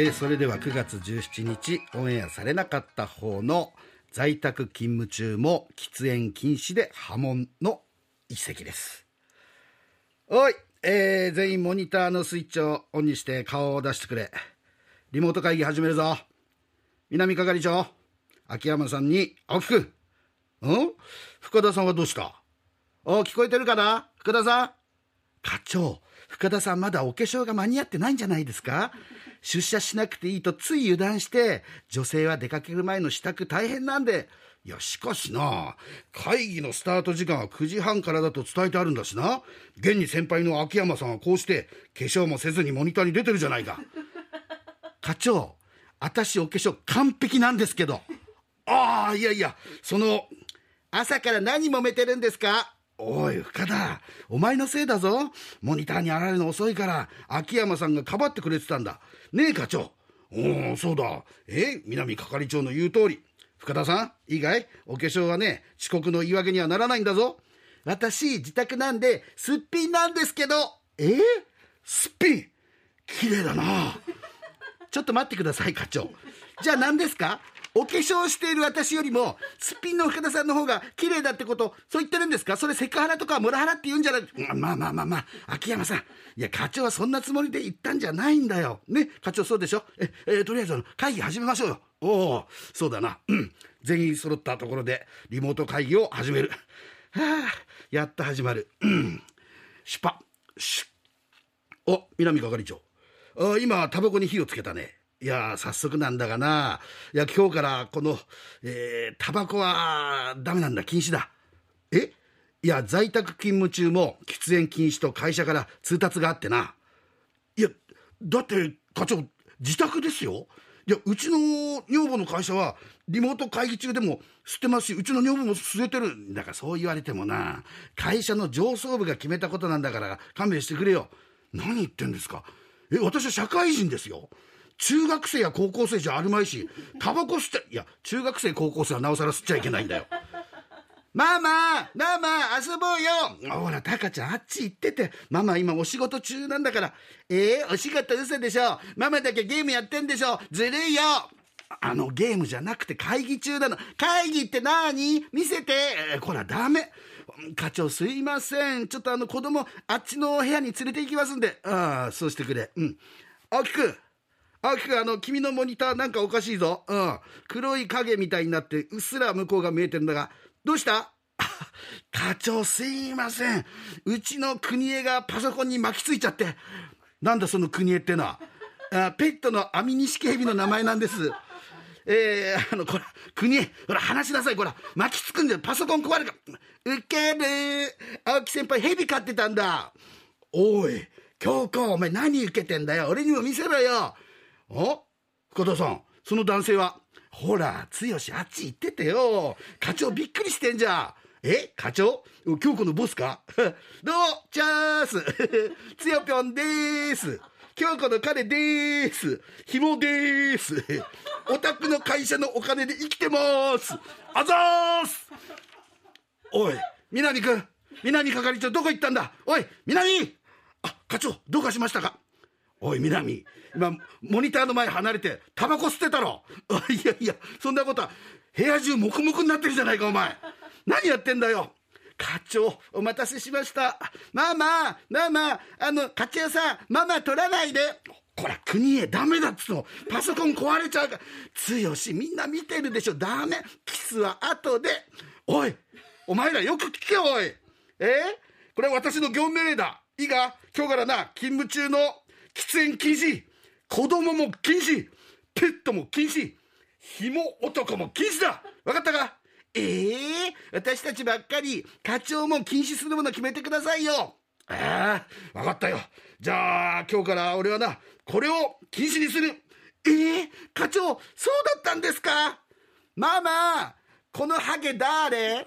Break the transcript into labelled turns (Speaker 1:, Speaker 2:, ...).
Speaker 1: えーそれでは9月17日オンエアされなかった方の在宅勤務中も喫煙禁止で波紋の一席です。おい、えー全員モニターのスイッチをオンにして顔を出してくれ。リモート会議始めるぞ。南係長秋山さんに青木くうん？深田さんはどうした？お聞こえてるかな？深田さん。課長深田さんまだお化粧が間に合ってないんじゃないですか？出社しなくていいとつい油断して女性は出かける前の支度大変なんでいやしかしな会議のスタート時間は9時半からだと伝えてあるんだしな。現に先輩の秋山さんはこうして化粧もせずにモニターに出てるじゃないか。課長私お化粧完璧なんですけど。ああいやいやその朝から何揉めてるんですか？おい深田お前のせいだぞ。モニターに現れるの遅いから秋山さんがかばってくれてたんだ。ねえ課長。おおそうだ。え南係長の言う通り。深田さんいいかい？お化粧はね遅刻の言い訳にはならないんだぞ。私自宅なんですっぴんなんですけど。え？すっぴん？綺麗だな。ちょっと待ってください課長。じゃあ何ですか？お化粧している私よりもすっぴんの深田さんの方が綺麗だってことそう言ってるんですか？それセクハラとかモラハラって言うんじゃない？まあまあまあまあ秋山さん。いや課長はそんなつもりで言ったんじゃないんだよ。ね？課長そうでしょ？え、えとりあえず会議始めましょうよ。おおそうだな。うん。全員揃ったところでリモート会議を始める。はあやっと始まる。うん。シュパ。シュお南係長。あ今タバコに火をつけたね。いや早速なんだがな。いや今日からこのえータバコはダメなんだ禁止だ。え？いや在宅勤務中も喫煙禁止と会社から通達があってな。いやだって課長自宅ですよ。いやうちの女房の会社はリモート会議中でも吸ってますしうちの女房も吸えてるだからそう言われてもな。会社の上層部が決めたことなんだから勘弁してくれよ。何言ってんですか。え私は社会人ですよ。中学生や高校生じゃあるまいしタバコ吸っていや中学生高校生はなおさら吸っちゃいけないんだよ ママママ遊ぼうよほら、タカちゃん、あっち行ってて。ママ今お仕事中なんだから。えー、お仕事嘘でしょママだけゲームやってんでしょずるいよあの、ゲームじゃなくて会議中なの。会議って何見せて。えーこら、ダメ。課長すいません。ちょっとあの子供、あっちの部屋に連れて行きますんで。ああ、そうしてくれ。うん。青木くん。青木く、あの、君のモニターなんかおかしいぞ。うん。黒い影みたいになって、うっすら向こうが見えてんだが、どうした？課長すいません。うちの国枝がパソコンに巻きついちゃって。なんだその国枝ってのは？あペットのアミニシキヘビの名前なんです。えー、あの、こら、国枝、ほら、話しなさい、こら、巻きつくんだよ、パソコン壊れるか。ウケる青木先輩、ヘビ飼ってたんだ。おい、京子、お前何受けてんだよ。俺にも見せろよ。お？深田さん、その男性は、ほら、剛あっち行っててよ。課長びっくりしてんじゃ。ん。え？課長？京子のボスか？どうチャース。つよぴょんでーす。京子の彼でーす。ひもでーす。お宅の会社のお金で生きてます。あざーす。おい南君南係長どこ行ったんだ？おい南！あ課長どうかしましたか？おい南今モニターの前離れてタバコ吸ってたろ。いやいやそんなことは部屋中黙々になってるじゃないかお前。何やってんだよ。課長お待たせしました。ママママあの課長さんママ取らないで。こら国へダメだっつうの。パソコン壊れちゃうから。剛みんな見てるでしょ。ダメ。キスは後で。おいお前らよく聞けおい。えこれは私の業務命令だ。いいか？今日からな勤務中の喫煙禁止子供も禁止ペットも禁止紐男も禁止だ。分かったか？ええ私たちばっかり課長も禁止するもの決めてくださいよ。ああ分かったよ。じゃあ今日から俺はなこれを禁止にする。ええ課長そうだったんですか？ママこのハゲ誰？